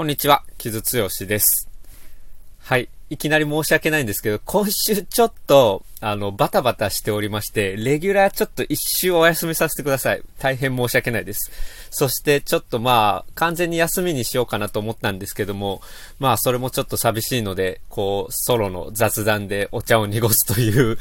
こんにちは、木津剛です。はい。いきなり申し訳ないんですけど、今週ちょっと、あの、バタバタしておりまして、レギュラーちょっと一周お休みさせてください。大変申し訳ないです。そしてちょっとまあ、完全に休みにしようかなと思ったんですけども、まあ、それもちょっと寂しいので、こう、ソロの雑談でお茶を濁すという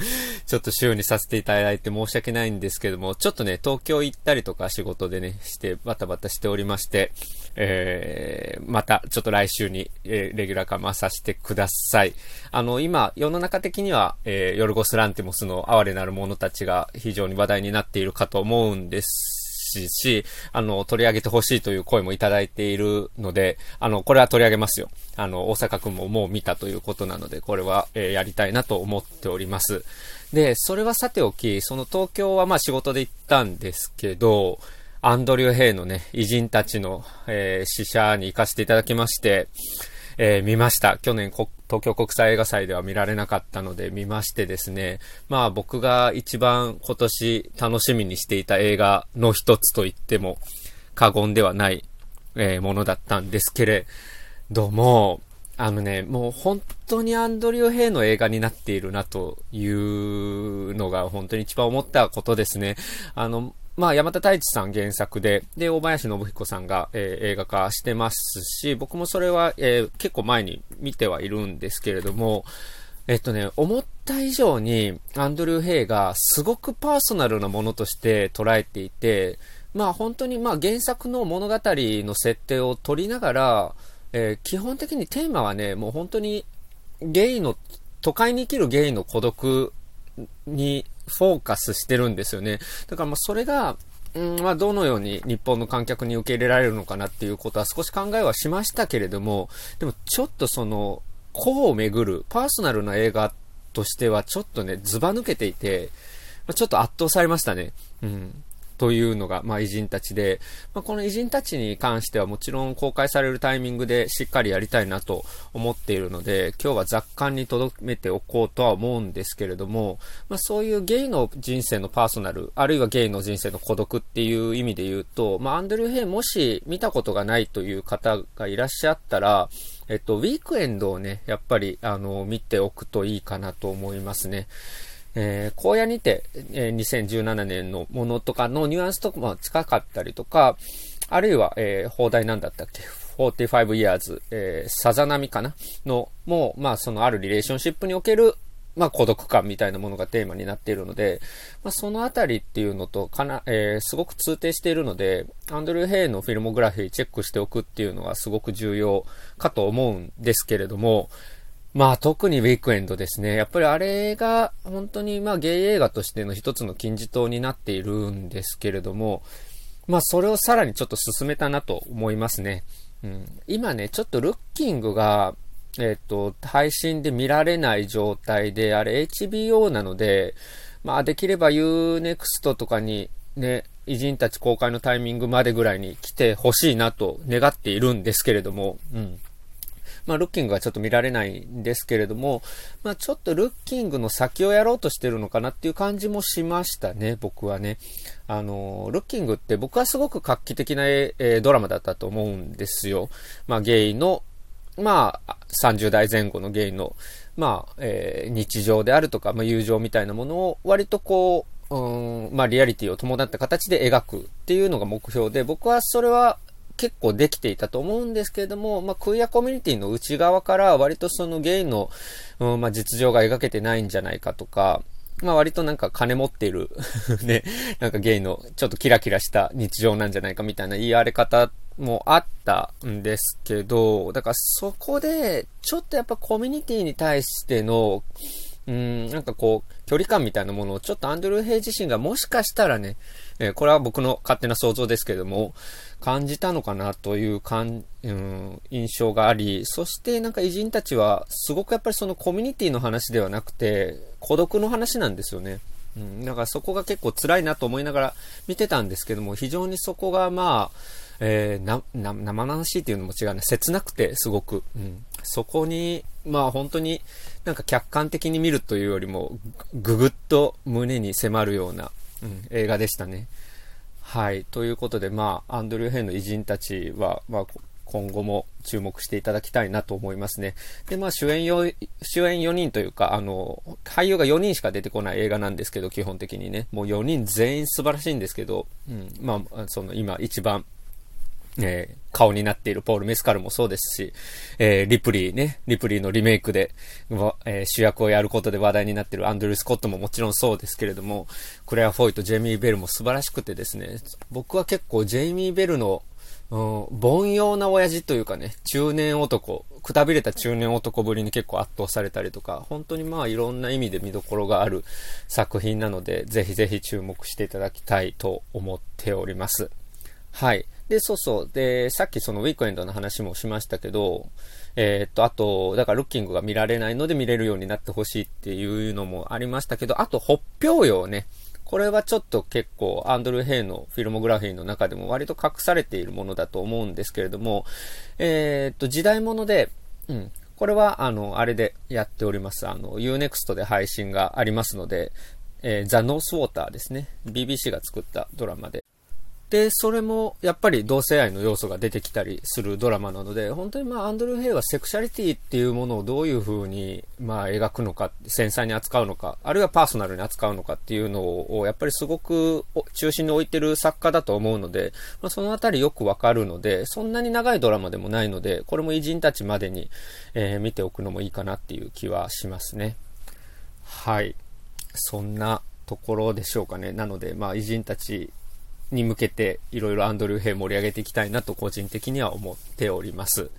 ちょっと週にさせていただいて申し訳ないんですけども、ちょっとね、東京行ったりとか仕事でね、してバタバタしておりまして、えー、またちょっと来週に、えー、レギュラー化させてください。あの、今、世の中的には、えー、ヨルゴスランティモスの哀れなる者たちが非常に話題になっているかと思うんですし、あの、取り上げてほしいという声もいただいているので、あの、これは取り上げますよ。あの、大阪くんももう見たということなので、これは、えー、やりたいなと思っております。で、それはさておき、その東京はまあ仕事で行ったんですけど、アンドリュー・ヘイのね、異人たちの、えー、死者に行かせていただきまして、えー、見ました。去年東京国際映画祭では見られなかったので見ましてですね、まあ僕が一番今年楽しみにしていた映画の一つと言っても過言ではない、えー、ものだったんですけれども、あのね、もう本当にアンドリュー・ヘイの映画になっているなというのが本当に一番思ったことですね。あの、まあ、山田太一さん原作で、で、大林信彦さんが、えー、映画化してますし、僕もそれは、えー、結構前に見てはいるんですけれども、えっとね、思った以上にアンドリュー・ヘイがすごくパーソナルなものとして捉えていて、まあ本当にまあ原作の物語の設定を取りながら、えー、基本的にテーマはね、もう本当にゲイの、都会に生きるゲイの孤独にフォーカスしてるんですよね。だからまあそれが、うんまあ、どのように日本の観客に受け入れられるのかなっていうことは少し考えはしましたけれども、でもちょっとその、個をめぐるパーソナルな映画としてはちょっとね、ずば抜けていて、ちょっと圧倒されましたね。うん。というのが、まあ、偉人たちで、まあ、この偉人たちに関してはもちろん公開されるタイミングでしっかりやりたいなと思っているので、今日は雑感に留めておこうとは思うんですけれども、まあ、そういうゲイの人生のパーソナル、あるいはゲイの人生の孤独っていう意味で言うと、まあ、アンドリュー・ヘイもし見たことがないという方がいらっしゃったら、えっと、ウィークエンドをね、やっぱり、あの、見ておくといいかなと思いますね。えー、荒野にて、えー、2017年のものとかのニュアンスとかも近かったりとか、あるいは、えー、放題なんだったっけ ?45 years、えー、さざ波かな？の、もう、まあ、そのあるリレーションシップにおける、まあ、孤独感みたいなものがテーマになっているので、まあ、そのあたりっていうのと、かな、えー、すごく通底しているので、アンドリュー・ヘイのフィルモグラフィーチェックしておくっていうのがすごく重要かと思うんですけれども、まあ特にウィークエンドですね。やっぱりあれが本当にまあゲイ映画としての一つの金字塔になっているんですけれども、まあそれをさらにちょっと進めたなと思いますね。うん、今ね、ちょっとルッキングが、えっ、ー、と、配信で見られない状態で、あれ HBO なので、まあできれば Unext とかにね、偉人たち公開のタイミングまでぐらいに来てほしいなと願っているんですけれども、うん。まあ、ルッキングはちょっと見られないんですけれども、まあ、ちょっとルッキングの先をやろうとしてるのかなっていう感じもしましたね、僕はね。あの、ルッキングって僕はすごく画期的な、えー、ドラマだったと思うんですよ。まあ、ゲイの、まあ、30代前後のゲイの、まあ、えー、日常であるとか、まあ、友情みたいなものを割とこう、うん、まあ、リアリティを伴った形で描くっていうのが目標で、僕はそれは結構できていたと思うんですけれども、まあ、クイアコミュニティの内側から割とそのゲイの、うん、まあ、実情が描けてないんじゃないかとか、まあ割となんか金持っている ね、なんかゲイのちょっとキラキラした日常なんじゃないかみたいな言い荒れ方もあったんですけど、だからそこで、ちょっとやっぱコミュニティに対しての、うん、なんかこう、距離感みたいなものをちょっとアンドルー・ヘイ自身がもしかしたらね、えー、これは僕の勝手な想像ですけども、感じたのかなという感、うん、印象があり、そしてなんか偉人たちはすごくやっぱりそのコミュニティの話ではなくて、孤独の話なんですよね。うん、だからそこが結構辛いなと思いながら見てたんですけども、非常にそこがまあ、えー、な、な、生々しいっていうのも違うね。切なくて、すごく。うん。そこに、まあ本当になんか客観的に見るというよりも、ぐぐっと胸に迫るような、うん、映画でしたね。はい。ということで、まあ、アンドリュー・ヘイの偉人たちは、まあ、今後も注目していただきたいなと思いますね。で、まあ主演よ、主演4人というか、あの、俳優が4人しか出てこない映画なんですけど、基本的にね。もう4人全員素晴らしいんですけど、うん、まあ、その今一番えー、顔になっているポール・メスカルもそうですし、えー、リプリーね、リプリーのリメイクで、えー、主役をやることで話題になっているアンドリュー・スコットももちろんそうですけれども、クレア・フォイとジェイミー・ベルも素晴らしくてですね、僕は結構ジェイミー・ベルの、うん、凡庸な親父というかね、中年男、くたびれた中年男ぶりに結構圧倒されたりとか、本当にまあいろんな意味で見どころがある作品なので、ぜひぜひ注目していただきたいと思っております。はい。で、そうそう。で、さっきそのウィークエンドの話もしましたけど、えー、っと、あと、だからルッキングが見られないので見れるようになってほしいっていうのもありましたけど、あと、北標用ね。これはちょっと結構アンドル・ヘイのフィルモグラフィーの中でも割と隠されているものだと思うんですけれども、えー、っと、時代物で、うん。これは、あの、あれでやっております。あの、Unext で配信がありますので、えー、ザ・ノースウォーターですね。BBC が作ったドラマで。で、それもやっぱり同性愛の要素が出てきたりするドラマなので、本当にまあアンドルー・ヘイはセクシャリティっていうものをどういう風にまあ描くのか、繊細に扱うのか、あるいはパーソナルに扱うのかっていうのをやっぱりすごく中心に置いてる作家だと思うので、まあ、そのあたりよくわかるので、そんなに長いドラマでもないので、これも異人たちまでに、えー、見ておくのもいいかなっていう気はしますね。はい。そんなところでしょうかね。なので、まあ異人たちに向けていろいろアンドリュー・ヘイ盛り上げていきたいなと個人的には思っております。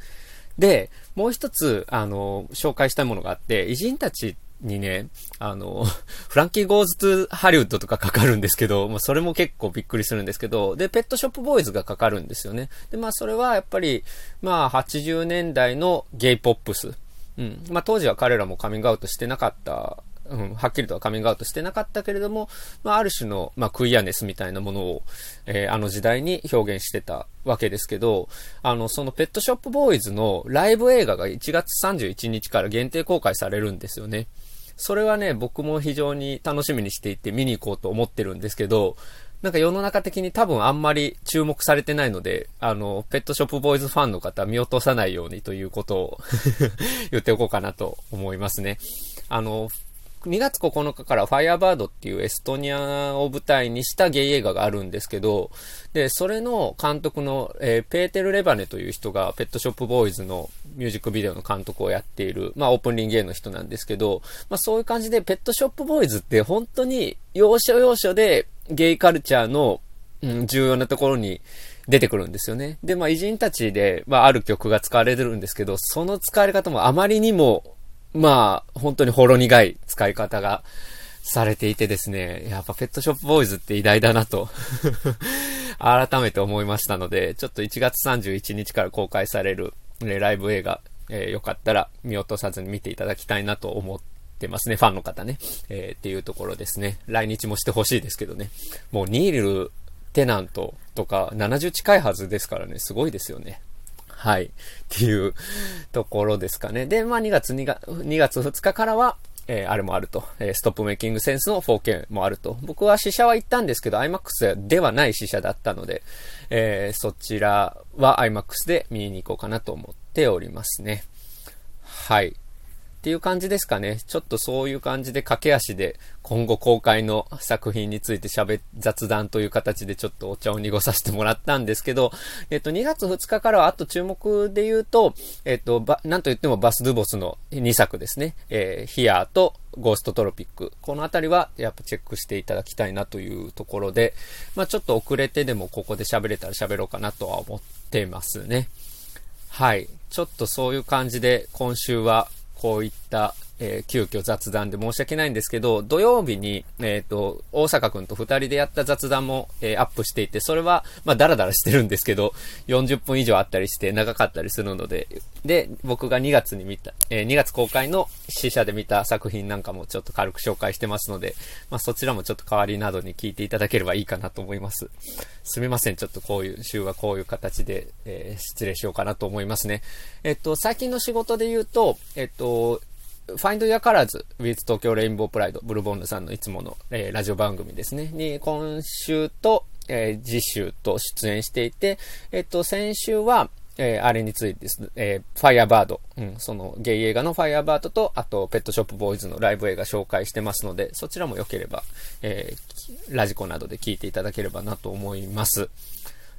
で、もう一つ、あの、紹介したいものがあって、異人たちにね、あの、フランキー・ゴーズ・トゥ・ハリウッドとかかかるんですけど、まあ、それも結構びっくりするんですけど、で、ペットショップ・ボーイズがかかるんですよね。で、まあ、それはやっぱり、まあ、80年代のゲイポップス。うん。まあ、当時は彼らもカミングアウトしてなかったうん、はっきりとはカミングアウトしてなかったけれども、まあ、ある種の、まあ、クイアネスみたいなものを、えー、あの時代に表現してたわけですけど、あの、そのペットショップボーイズのライブ映画が1月31日から限定公開されるんですよね。それはね、僕も非常に楽しみにしていて見に行こうと思ってるんですけど、なんか世の中的に多分あんまり注目されてないので、あの、ペットショップボーイズファンの方見落とさないようにということを言っておこうかなと思いますね。あの、2月9日からファイアバードっていうエストニアを舞台にしたゲイ映画があるんですけど、で、それの監督の、えー、ペーテル・レバネという人がペットショップボーイズのミュージックビデオの監督をやっている、まあオープンリンゲイの人なんですけど、まあそういう感じでペットショップボーイズって本当に要所要所でゲイカルチャーの、うん、重要なところに出てくるんですよね。で、まあ偉人たちで、まあある曲が使われてるんですけど、その使われ方もあまりにもまあ、本当にほろ苦い使い方がされていてですね、やっぱペットショップボーイズって偉大だなと 改めて思いましたので、ちょっと1月31日から公開される、ね、ライブ映画、えー、よかったら見落とさずに見ていただきたいなと思ってますね、ファンの方ね。えー、っていうところですね。来日もしてほしいですけどね。もうニール・テナントとか70近いはずですからね、すごいですよね。はい。っていうところですかね。で、まあ2月2月、2月2日からは、えー、あれもあると。えー、ストップメイキングセンスの 4K もあると。僕は試写は行ったんですけど、IMAX ではない試写だったので、えー、そちらは IMAX で見に行こうかなと思っておりますね。はい。っていう感じですかね。ちょっとそういう感じで駆け足で今後公開の作品について喋、雑談という形でちょっとお茶を濁させてもらったんですけど、えっと、2月2日からはあと注目で言うと、えっと、ば、なんと言ってもバス・ドゥボスの2作ですね。えー、ヒアーとゴーストトロピック。このあたりはやっぱチェックしていただきたいなというところで、まあちょっと遅れてでもここで喋れたら喋ろうかなとは思ってますね。はい。ちょっとそういう感じで今週はこういった、えー、急遽雑談で申し訳ないんですけど、土曜日に、えっ、ー、と、大阪くんと二人でやった雑談も、えー、アップしていて、それは、まあ、ダラダラしてるんですけど、40分以上あったりして長かったりするので、で、僕が2月に見た、え、2月公開の試写で見た作品なんかもちょっと軽く紹介してますので、まあ、そちらもちょっと代わりなどに聞いていただければいいかなと思います。すみません、ちょっとこういう週はこういう形で、え、失礼しようかなと思いますね。えっと、最近の仕事で言うと、えっと、Find Your Colors with 東京レインボープライド、ブルボンヌさんのいつもの、えー、ラジオ番組ですね、に今週と、えー、次週と出演していて、えっと、先週は、えー、あれについてです、えー、ファイアバード、うん、そのゲイ映画のファイアバードと、あと、ペットショップボーイズのライブ映画紹介してますので、そちらも良ければ、えー、ラジコなどで聞いていただければなと思います。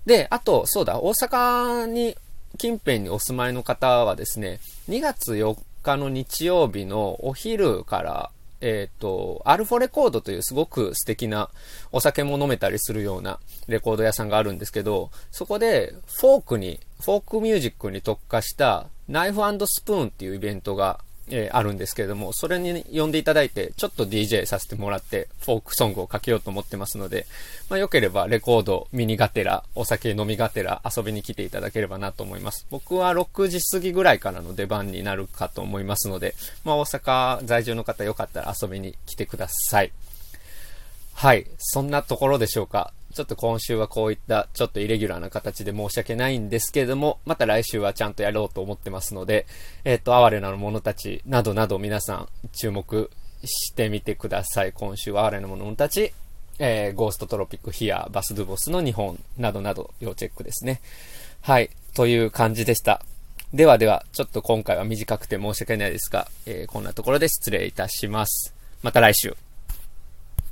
で、あと、そうだ、大阪に、近辺にお住まいの方はですね、2月4日の日曜日のお昼から、えっ、ー、と、アルフォレコードというすごく素敵なお酒も飲めたりするようなレコード屋さんがあるんですけど、そこでフォークに、フォークミュージックに特化したナイフスプーンっていうイベントがえー、あるんですけれども、それに呼んでいただいて、ちょっと DJ させてもらって、フォークソングをかけようと思ってますので、まあ、よければレコード、ミニがてら、お酒飲みがてら遊びに来ていただければなと思います。僕は6時過ぎぐらいからの出番になるかと思いますので、まあ、大阪在住の方よかったら遊びに来てください。はい。そんなところでしょうか。ちょっと今週はこういったちょっとイレギュラーな形で申し訳ないんですけれども、また来週はちゃんとやろうと思ってますので、えっ、ー、と、哀れな者たちなどなど皆さん注目してみてください。今週は哀れな者たち、えー、ゴーストトロピックヒア、バスドゥボスの日本などなど要チェックですね。はい。という感じでした。ではでは、ちょっと今回は短くて申し訳ないですが、えー、こんなところで失礼いたします。また来週。